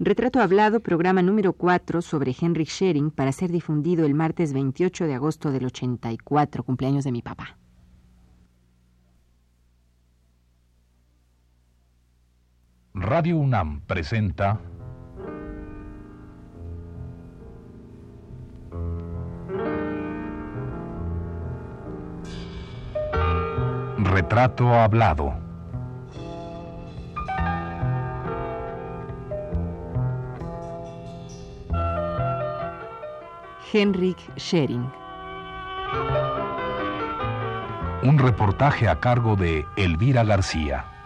Retrato Hablado, programa número 4 sobre Henrik Schering para ser difundido el martes 28 de agosto del 84, cumpleaños de mi papá. Radio UNAM presenta Retrato Hablado. Henrik Schering. Un reportaje a cargo de Elvira García.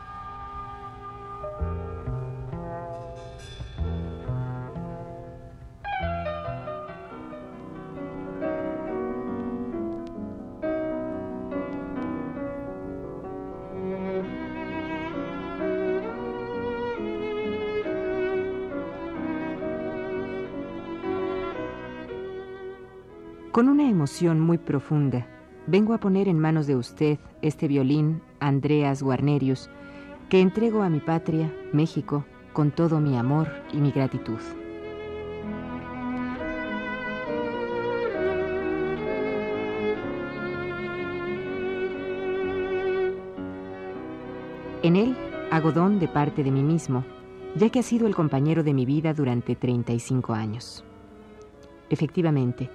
Con una emoción muy profunda, vengo a poner en manos de usted este violín, Andreas Guarnerius, que entrego a mi patria, México, con todo mi amor y mi gratitud. En él hago don de parte de mí mismo, ya que ha sido el compañero de mi vida durante 35 años. Efectivamente,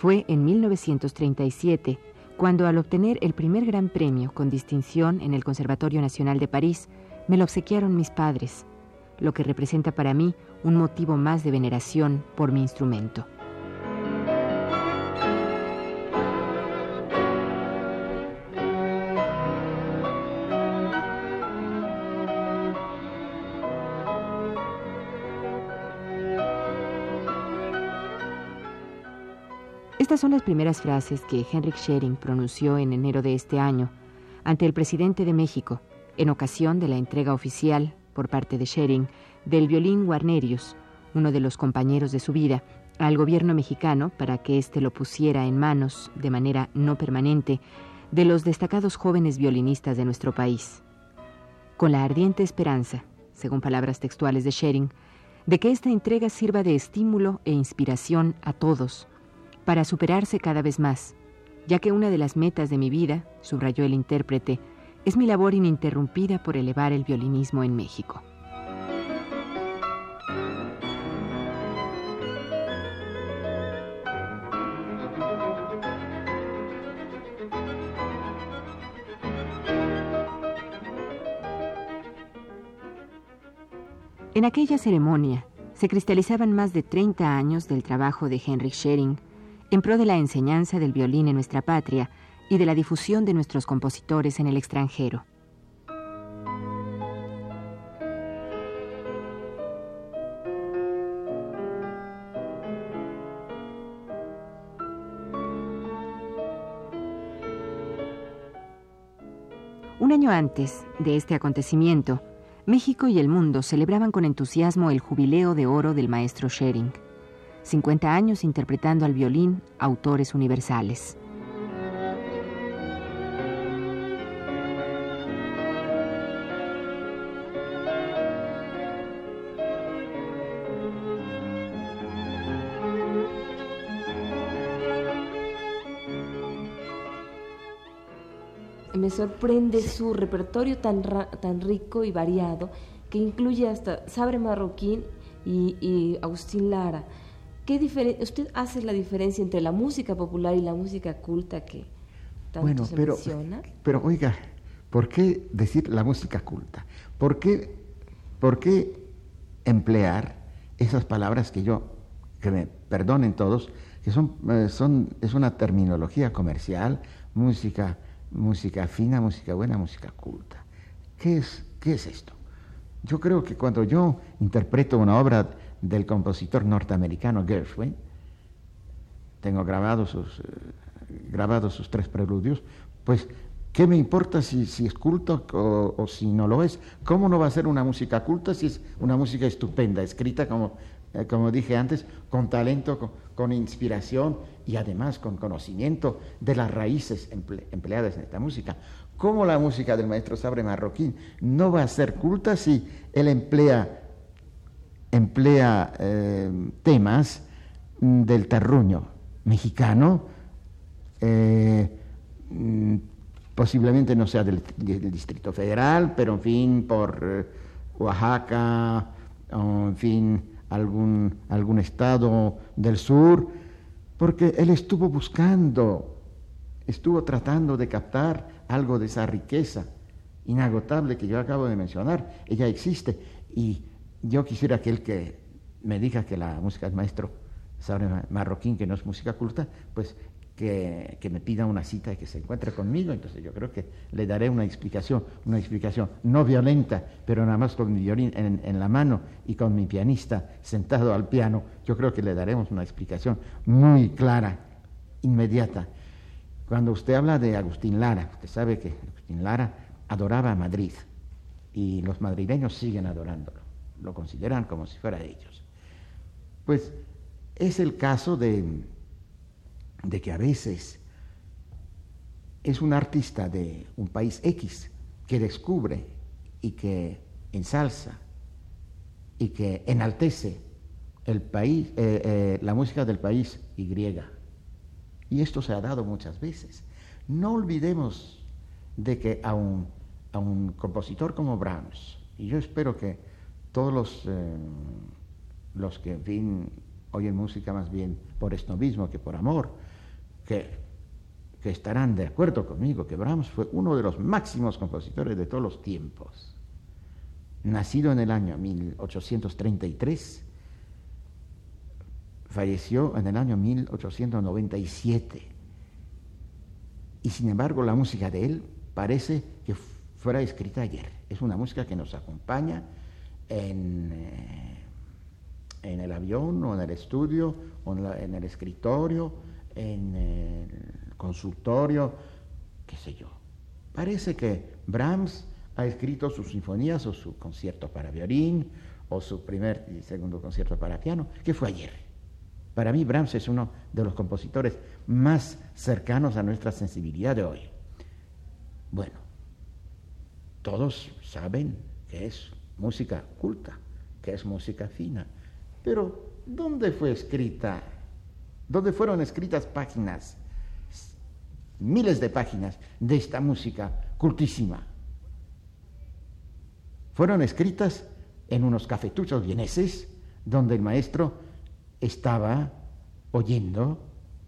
fue en 1937 cuando al obtener el primer gran premio con distinción en el Conservatorio Nacional de París, me lo obsequiaron mis padres, lo que representa para mí un motivo más de veneración por mi instrumento. Estas son las primeras frases que Henrik Schering pronunció en enero de este año ante el presidente de México en ocasión de la entrega oficial por parte de Schering del violín Guarnerius, uno de los compañeros de su vida, al gobierno mexicano para que éste lo pusiera en manos, de manera no permanente, de los destacados jóvenes violinistas de nuestro país. Con la ardiente esperanza, según palabras textuales de Schering, de que esta entrega sirva de estímulo e inspiración a todos, para superarse cada vez más, ya que una de las metas de mi vida, subrayó el intérprete, es mi labor ininterrumpida por elevar el violinismo en México. En aquella ceremonia se cristalizaban más de 30 años del trabajo de Henrik Schering en pro de la enseñanza del violín en nuestra patria y de la difusión de nuestros compositores en el extranjero. Un año antes de este acontecimiento, México y el mundo celebraban con entusiasmo el jubileo de oro del maestro Schering. 50 años interpretando al violín autores universales. Me sorprende su repertorio tan, tan rico y variado que incluye hasta Sabre Marroquín y, y Agustín Lara. ¿Qué ¿Usted hace la diferencia entre la música popular y la música culta que tanto bueno, se pero, menciona? Pero oiga, ¿por qué decir la música culta? ¿Por qué, por qué emplear esas palabras que yo, que me perdonen todos, que son, eh, son, es una terminología comercial, música, música fina, música buena, música culta? ¿Qué es, qué es esto? Yo creo que cuando yo interpreto una obra del compositor norteamericano Gershwin. Tengo grabados sus, eh, sus tres preludios. Pues, ¿qué me importa si, si es culto o, si no lo es? ¿Cómo no va a ser una música culta si es una música estupenda, escrita, como, eh, como dije antes, con talento, con, inspiración y además con conocimiento de las raíces empleadas en esta música? ¿Cómo la música del maestro Sabre Marroquín no va a ser culta si él emplea emplea eh, temas del terruño mexicano, eh, mm, posiblemente no sea del, Distrito Federal, pero en fin, por eh, Oaxaca, o en fin, algún, algún estado del sur, porque él estuvo buscando, estuvo tratando de captar algo de esa riqueza inagotable que yo acabo de mencionar. Ella existe y yo quisiera que él que me diga que la música es maestro sabe marroquín, que no es música culta, pues que, me pida una cita y que se encuentre conmigo. Entonces yo creo que le daré una explicación, una explicación no violenta, pero nada más con mi violín en, en la mano y con mi pianista sentado al piano. Yo creo que le daremos una explicación muy clara, inmediata. Cuando usted habla de Agustín Lara, usted sabe que Agustín Lara adoraba a Madrid y los madrileños siguen adorándolo, lo consideran como si fuera de ellos. Pues es el caso de, de que a veces es un artista de un país X que descubre y que ensalza y que enaltece el país, eh, eh, la música del país Y. Y esto se ha dado muchas veces. No olvidemos de que a un a un compositor como Brahms, y yo espero que todos los, eh, los que, en fin, oyen música más bien por esnovismo que por amor, que, que estarán de acuerdo conmigo que Brahms fue uno de los máximos compositores de todos los tiempos. Nacido en el año 1833, falleció en el año 1897. Y sin embargo la música de él parece que fuera escrita ayer. Es una música que nos acompaña en, eh, en el avión o en el estudio o en, el escritorio, en el consultorio, qué sé yo. Parece que Brahms ha escrito sus sinfonías o su concierto para violín o su primer y segundo concierto para piano, que fue ayer. Para mí Brahms es uno de los compositores más cercanos a nuestra sensibilidad de hoy. Bueno, todos saben que es música culta, que es música fina. Pero, ¿dónde fue escrita? ¿Dónde fueron escritas páginas, miles de páginas de esta música cultísima? Fueron escritas en unos cafetuchos vieneses donde el maestro estaba oyendo,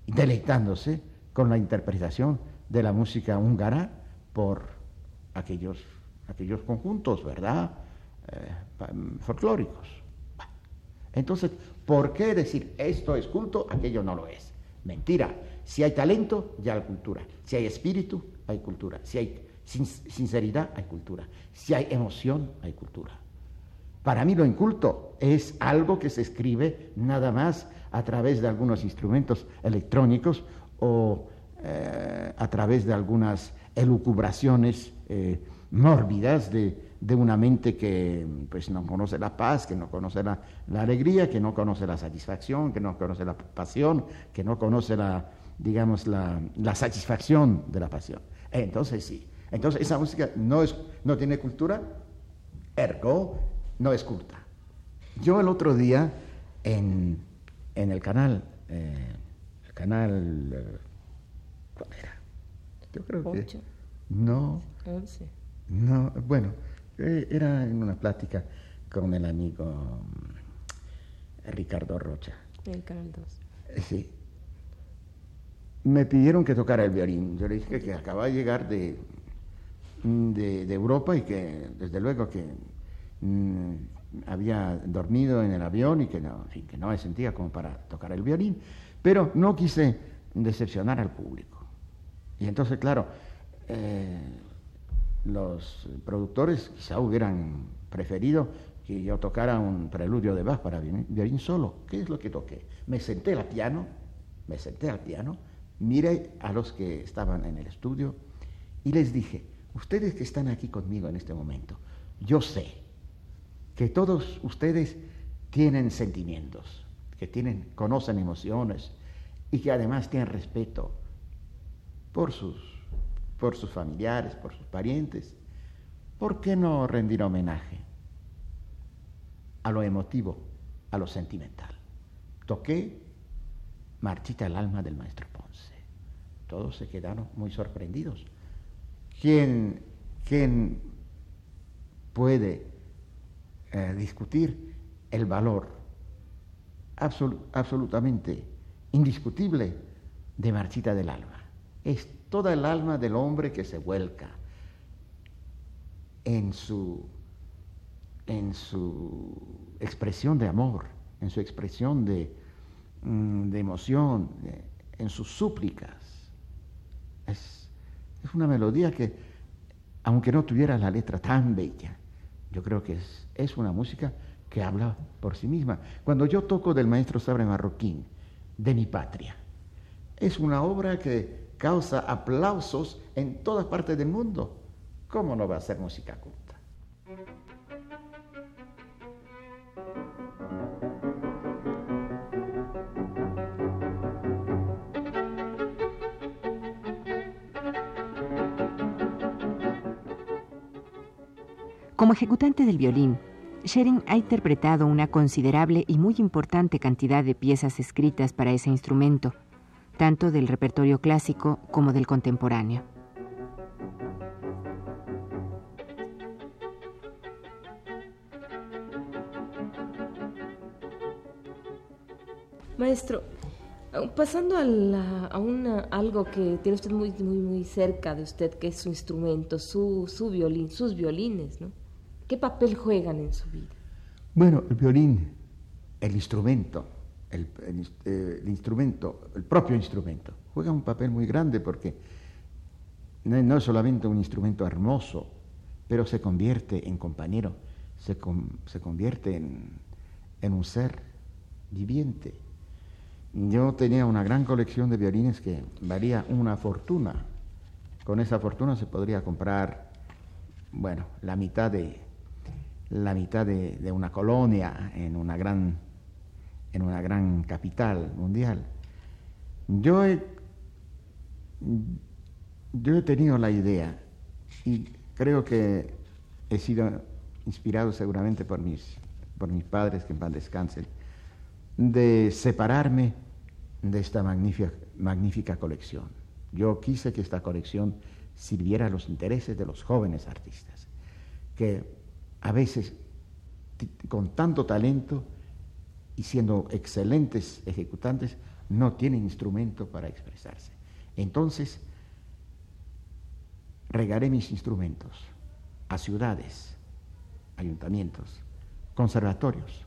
deleitándose con la interpretación de la música húngara por aquellos aquellos conjuntos, ¿verdad? Eh, folclóricos. Entonces, ¿por qué decir esto es culto, aquello no lo es? Mentira. Si hay talento, ya hay cultura. Si hay espíritu, hay cultura. Si hay sinceridad, hay cultura. Si hay emoción, hay cultura. Para mí lo inculto es algo que se escribe nada más a través de algunos instrumentos electrónicos o eh, a través de algunas elucubraciones eh, mórbidas de, una mente que pues, no conoce la paz, que no conoce la, alegría, que no conoce la satisfacción, que no conoce la pasión, que no conoce la, digamos, la, satisfacción de la pasión. Entonces sí, entonces esa música no, es, no tiene cultura, ergo no es culta. Yo el otro día en, el canal, eh, el canal, eh, ¿cuál era? Yo creo que... No. No, bueno, era en una plática con el amigo mm, Ricardo Rocha. El canal 2. Eh, sí. Me pidieron que tocara el violín. Yo le dije que acababa de llegar de, mm, de, Europa y que desde luego que mm, había dormido en el avión y que no, que no me sentía como para tocar el violín, pero no quise decepcionar al público. Y entonces, claro, eh, los productores quizá hubieran preferido que yo tocara un preludio de Bach para violín solo. ¿Qué es lo que toqué? Me senté al piano, me senté al piano, miré a los que estaban en el estudio y les dije, ustedes que están aquí conmigo en este momento, yo sé que todos ustedes tienen sentimientos, que tienen, conocen emociones y que además tienen respeto por sus por sus familiares, por sus parientes, ¿por qué no rendir homenaje? a lo emotivo, a lo sentimental. Toqué Marchita el alma del maestro Ponce. Todos se quedaron muy sorprendidos. ¿Quién, quién puede eh, discutir el valor absolutamente indiscutible de Marchita del alma? Toda el alma del hombre que se vuelca en su, en su expresión de amor, en su expresión de, mm, de emoción, en sus súplicas. Es, es, una melodía que, aunque no tuviera la letra tan bella, yo creo que es, es una música que habla por sí misma. Cuando yo toco del maestro Sabre Marroquín, de mi patria, es una obra que causa aplausos en todas partes del mundo. ¿Cómo no va a ser música culta? Como ejecutante del violín, Schering ha interpretado una considerable y muy importante cantidad de piezas escritas para ese instrumento, tanto del repertorio clásico como del contemporáneo. Maestro, pasando a, algo que tiene usted muy, muy, muy cerca de usted, que es su instrumento, su, su violín, sus violines, ¿no? ¿Qué papel juegan en su vida? Bueno, el violín, el instrumento, el, el, instrumento, el propio instrumento, juega un papel muy grande porque no, es solamente un instrumento hermoso, pero se convierte en compañero, se, se convierte en, en un ser viviente. Yo tenía una gran colección de violines que valía una fortuna. Con esa fortuna se podría comprar, bueno, la mitad de, la mitad de, de una colonia en una gran en una gran capital mundial. Yo he, yo he tenido la idea y creo que he sido inspirado seguramente por mis, por mis padres, que en paz descansen, de separarme de esta magnífica, magnífica colección. Yo quise que esta colección sirviera a los intereses de los jóvenes artistas, que a veces con tanto talento y siendo excelentes ejecutantes, no tienen instrumento para expresarse. Entonces, regaré mis instrumentos a ciudades, ayuntamientos, conservatorios,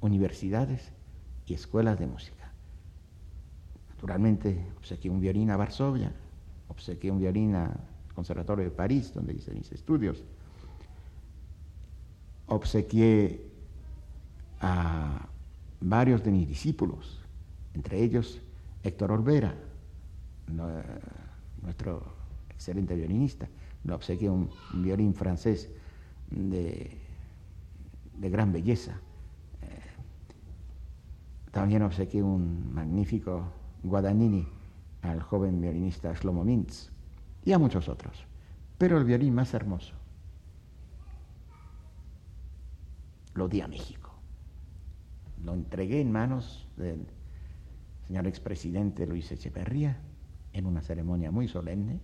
universidades y escuelas de música. Naturalmente, obsequié un violín a Varsovia, obsequié un violín al Conservatorio de París, donde hice mis estudios, obsequié a varios de mis discípulos, entre ellos Héctor Olvera, nuestro excelente violinista, lo obsequié un, violín francés de, gran belleza. Eh, también obsequié un magnífico Guadagnini al joven violinista Shlomo Mintz y a muchos otros. Pero el violín más hermoso lo di a México lo entregué en manos del señor expresidente Luis Echeverría en una ceremonia muy solemne.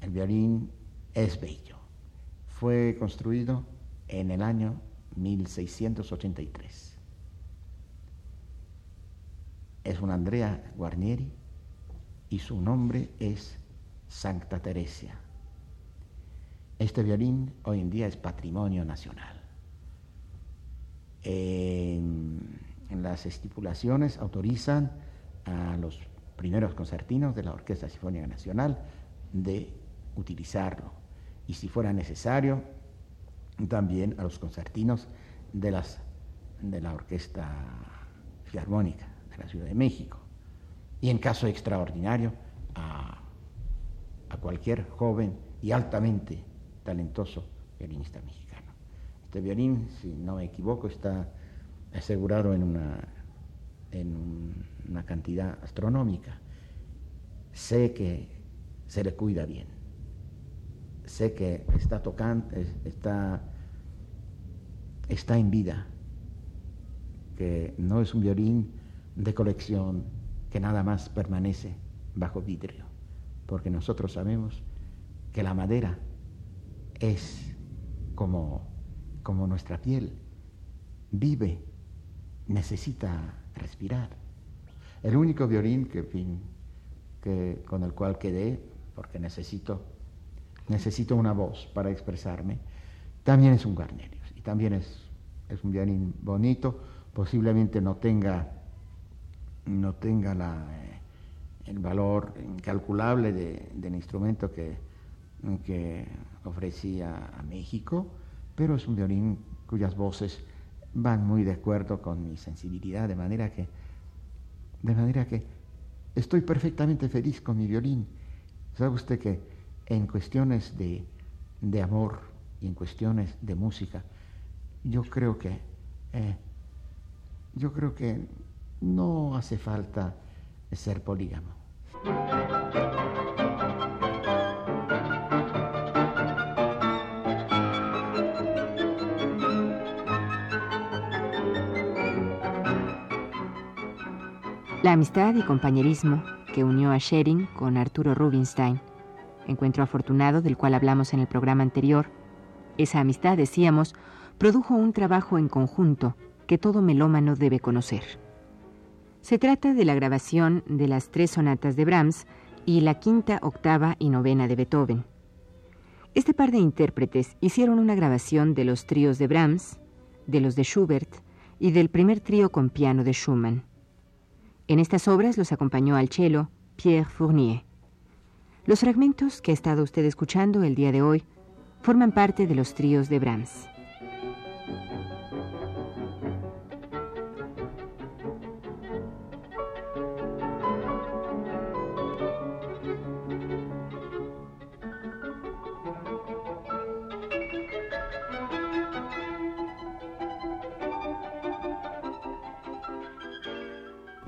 El violín es bello. Fue construido en el año 1683. Es un Andrea Guarnieri y su nombre es Santa Teresia. Este violín hoy en día es patrimonio nacional en, las estipulaciones autorizan a los primeros concertinos de la Orquesta Sinfónica Nacional de utilizarlo. Y si fuera necesario, también a los concertinos de, las, de la Orquesta Filarmónica de la Ciudad de México. Y en caso extraordinario, a, a cualquier joven y altamente talentoso violinista mexicano. Este violín, si no me equivoco, está asegurado en una, en una cantidad astronómica. Sé que se le cuida bien. Sé que está tocando, está está en vida, que no es un violín de colección que nada más permanece bajo vidrio, porque nosotros sabemos que la madera es como, como nuestra piel, vive, necesita respirar. El único violín que, con el cual quedé, porque necesito, necesito una voz para expresarme, también es un Garnerius y también es, es un violín bonito, posiblemente no tenga, no tenga la, eh, el valor incalculable del instrumento que, que ofrecía a México, pero es un violín cuyas voces van muy de acuerdo con mi sensibilidad, de manera que, de manera que estoy perfectamente feliz con mi violín. ¿Sabe usted que en cuestiones de, de amor y en cuestiones de música, yo creo que eh, yo creo que no hace falta ser polígamo. Amistad y compañerismo que unió a Schering con Arturo Rubinstein, encuentro afortunado del cual hablamos en el programa anterior, esa amistad, decíamos, produjo un trabajo en conjunto que todo melómano debe conocer. Se trata de la grabación de las tres sonatas de Brahms y la quinta, octava y novena de Beethoven. Este par de intérpretes hicieron una grabación de los tríos de Brahms, de los de Schubert y del primer trío con piano de Schumann. En estas obras los acompañó al cello Pierre Fournier. Los fragmentos que ha estado usted escuchando el día de hoy forman parte de los tríos de Brahms.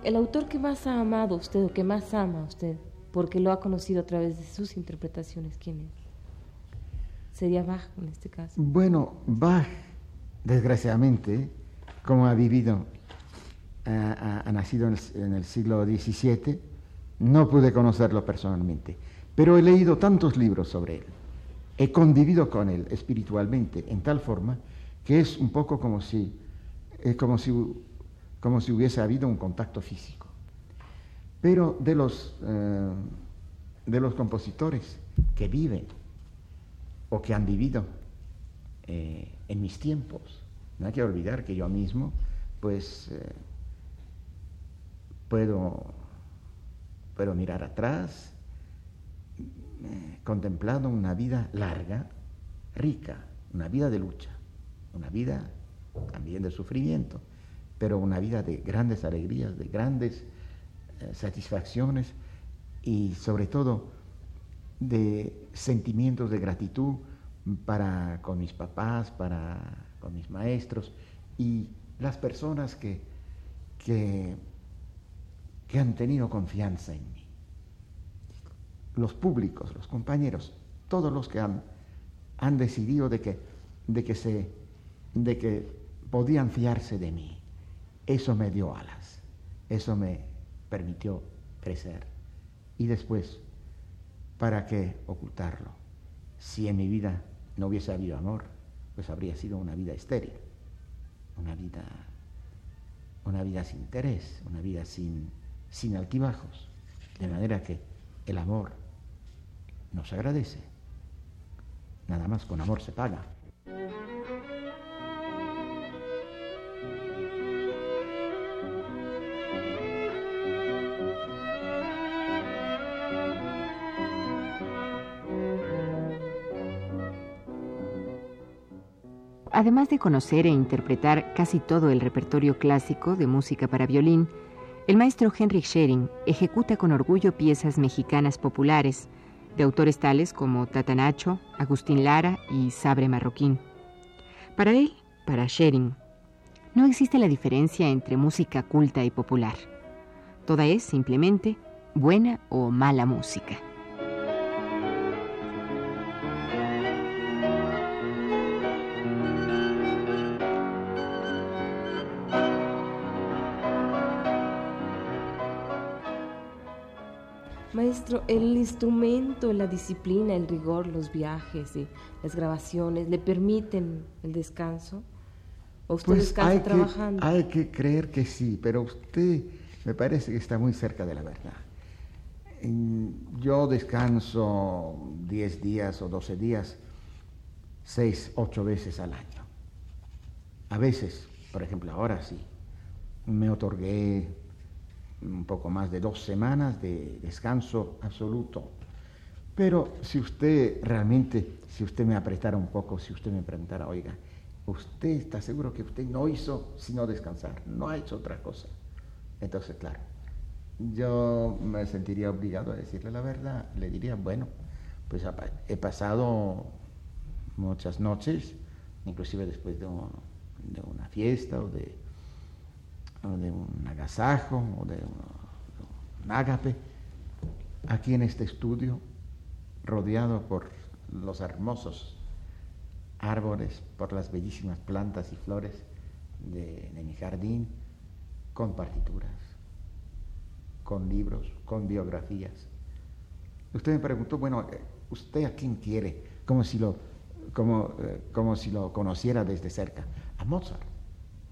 El autor que más ha amado usted o que más ama usted, porque lo ha conocido a través de sus interpretaciones, ¿quién es? Sería Bach en este caso. Bueno, Bach, desgraciadamente, como ha vivido, ha, nacido en el, siglo XVII, no pude conocerlo personalmente, pero he leído tantos libros sobre él, he convivido con él espiritualmente en tal forma que es un poco como si, es como si como si hubiese habido un contacto físico. Pero de los, eh, de los compositores que viven o que han vivido eh, en mis tiempos, no hay que olvidar que yo mismo, pues, eh, puedo, puedo mirar atrás, contemplando una vida larga, rica, una vida de lucha, una vida también de sufrimiento pero una vida de grandes alegrías, de grandes eh, satisfacciones y sobre todo de sentimientos de gratitud para con mis papás, para con mis maestros y las personas que, que, han tenido confianza en mí. Los públicos, los compañeros, todos los que han, han decidido de que, de, que se, de que podían fiarse de mí. Eso me dio alas, eso me permitió crecer. Y después, ¿para qué ocultarlo? Si en mi vida no hubiese habido amor, pues habría sido una vida estéril, una vida, una vida sin interés, una vida sin, sin altibajos. De manera que el amor nos agradece. Nada más con amor se paga. Además de conocer e interpretar casi todo el repertorio clásico de música para violín, el maestro Henrik Schering ejecuta con orgullo piezas mexicanas populares de autores tales como Tatanacho, Agustín Lara y Sabre Marroquín. Para él, para Schering, no existe la diferencia entre música culta y popular. Toda es simplemente buena o mala música. El instrumento, la disciplina, el rigor, los viajes y las grabaciones, ¿le permiten el descanso? ¿O usted Pues descansa hay trabajando? Que, hay que creer que sí, pero usted me parece que está muy cerca de la verdad. Yo descanso 10 días o 12 días, 6, 8 veces al año. A veces, por ejemplo, ahora sí, me otorgué un poco más de dos semanas de descanso absoluto. Pero si usted realmente, si usted me apretara un poco, si usted me preguntara, oiga, ¿usted está seguro que usted no hizo sino descansar? No ha hecho otra cosa. Entonces, claro, yo me sentiría obligado a decirle la verdad. Le diría, bueno, pues he pasado muchas noches, inclusive después de, de una fiesta o de, de un agasajo o de un, un ágape, aquí en este estudio, rodeado por los hermosos árboles, por las bellísimas plantas y flores de, de mi jardín, con partituras, con libros, con biografías. Usted me preguntó, bueno, eh, ¿usted a quién quiere? Como si lo, como, eh, como si lo conociera desde cerca. A Mozart.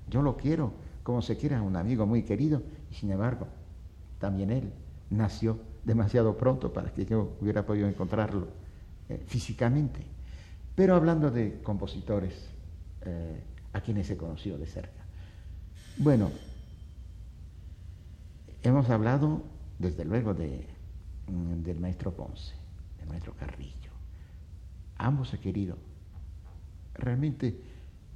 Yo lo quiero como se quiere a un amigo muy querido y sin embargo, también él nació demasiado pronto para que yo hubiera podido encontrarlo eh, físicamente. Pero hablando de compositores eh, a quienes he conocido de cerca. Bueno, hemos hablado desde luego de, mm, del maestro Ponce, del maestro Carrillo. Ambos he querido realmente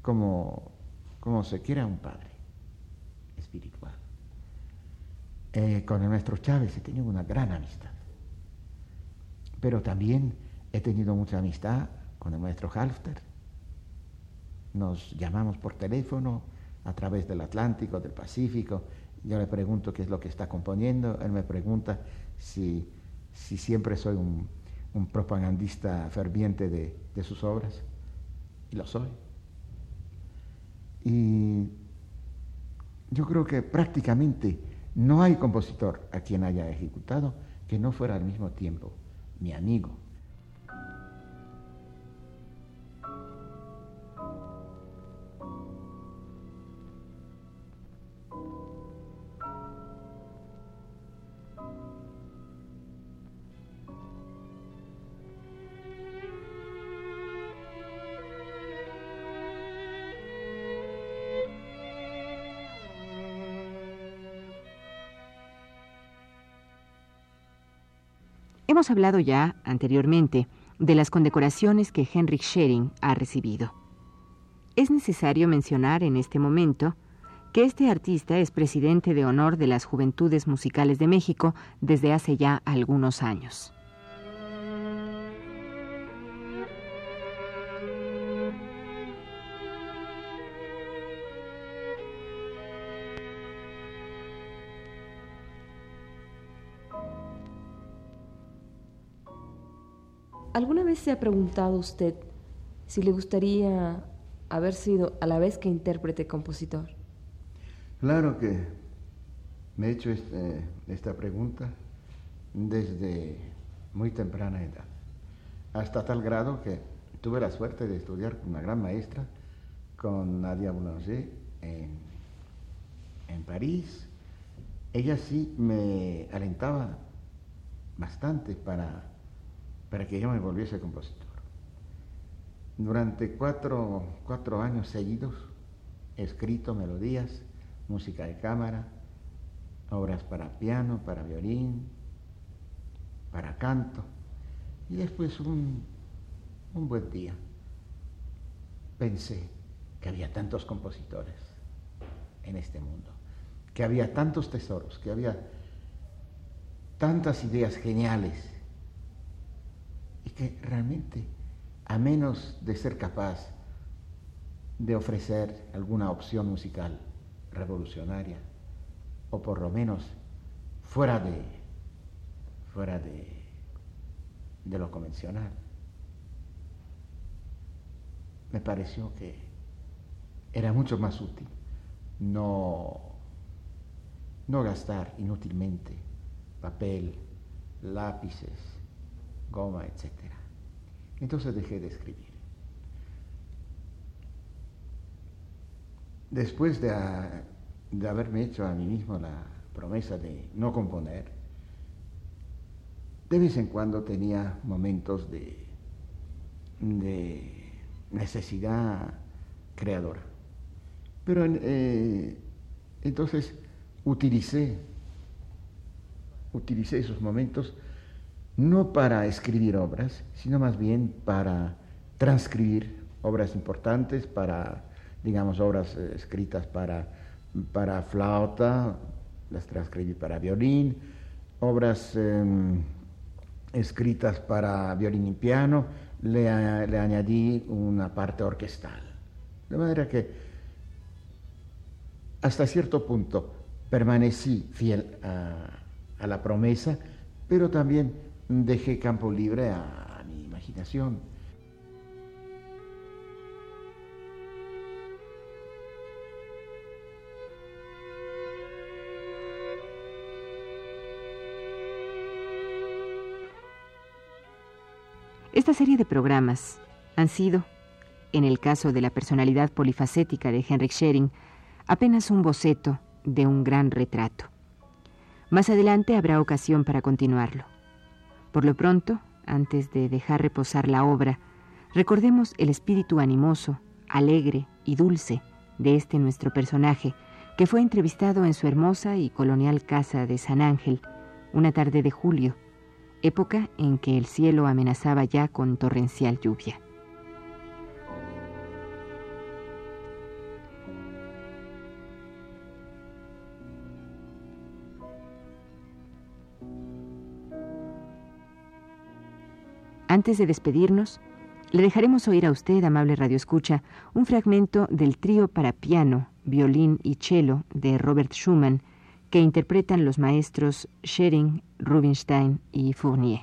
como, como se quiere a un padre Eh, con el maestro Chávez he tenido una gran amistad, pero también he tenido mucha amistad con el maestro Halfter. Nos llamamos por teléfono a través del Atlántico, del Pacífico. Yo le pregunto qué es lo que está componiendo, él me pregunta si, si siempre soy un, un propagandista ferviente de, de sus obras, y lo soy. Y yo creo que prácticamente no hay compositor a quien haya ejecutado que no fuera al mismo tiempo mi amigo. Hemos hablado ya anteriormente de las condecoraciones que Henrik Schering ha recibido. Es necesario mencionar en este momento que este artista es presidente de honor de las Juventudes Musicales de México desde hace ya algunos años. Vez se ha preguntado usted si le gustaría haber sido a la vez que intérprete compositor? Claro que me he hecho este- esta pregunta desde muy temprana edad, hasta tal grado que tuve la suerte de estudiar con una gran maestra, con Nadia Boulanger, en, en París. Ella sí me alentaba bastante para, para que yo me volviese compositor. Durante cuatro, cuatro años seguidos he escrito melodías, música de cámara, obras para piano, para violín, para canto. Y después un, un buen día pensé que había tantos compositores en este mundo, que había tantos tesoros, que había tantas ideas geniales y que realmente, a menos de ser capaz de ofrecer alguna opción musical revolucionaria, o por lo menos fuera de, fuera de, de lo convencional, me pareció que era mucho más útil no, no gastar inútilmente papel, lápices, goma, etc. Entonces dejé de escribir. Después de, de haberme hecho a mí mismo la promesa de no componer, de vez en cuando tenía momentos de, de necesidad creadora. Pero eh, entonces utilicé, utilicé esos momentos no para escribir obras, sino más bien para transcribir obras importantes, para, digamos, obras eh, escritas para, para flauta, las transcribí para violín, obras em, escritas para violín y piano, le, le añadí una parte orquestal. De manera que hasta cierto punto permanecí fiel a, la promesa, pero también dejé campo libre a, mi imaginación. Esta serie de programas han sido, en el caso de la personalidad polifacética de Henrik Schering, apenas un boceto de un gran retrato. Más adelante habrá ocasión para continuarlo. Por lo pronto, antes de dejar reposar la obra, recordemos el espíritu animoso, alegre y dulce de este nuestro personaje, que fue entrevistado en su hermosa y colonial casa de San Ángel, una tarde de julio, época en que el cielo amenazaba ya con torrencial lluvia. Antes de despedirnos, le dejaremos oír a usted, amable Radio Escucha, un fragmento del trío para piano, violín y cello de Robert Schumann que interpretan los maestros Schering, Rubinstein y Fournier.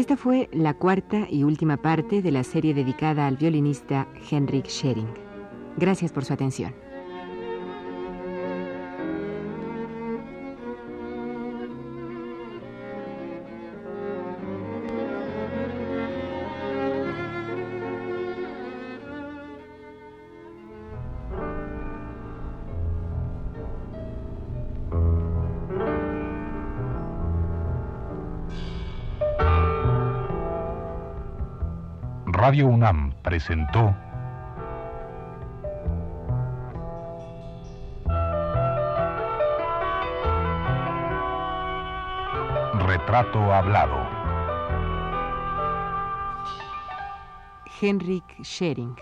Esta fue la cuarta y última parte de la serie dedicada al violinista Henrik Schering. Gracias por su atención. UNAM presentó Retrato Hablado. Henrik Schering.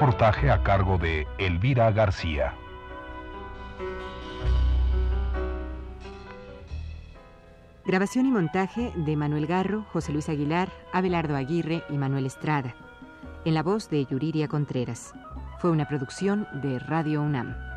Reportaje a cargo de Elvira García. Grabación y montaje de Manuel Garro, José Luis Aguilar, Abelardo Aguirre y Manuel Estrada. En la voz de Yuriria Contreras. Fue una producción de Radio UNAM.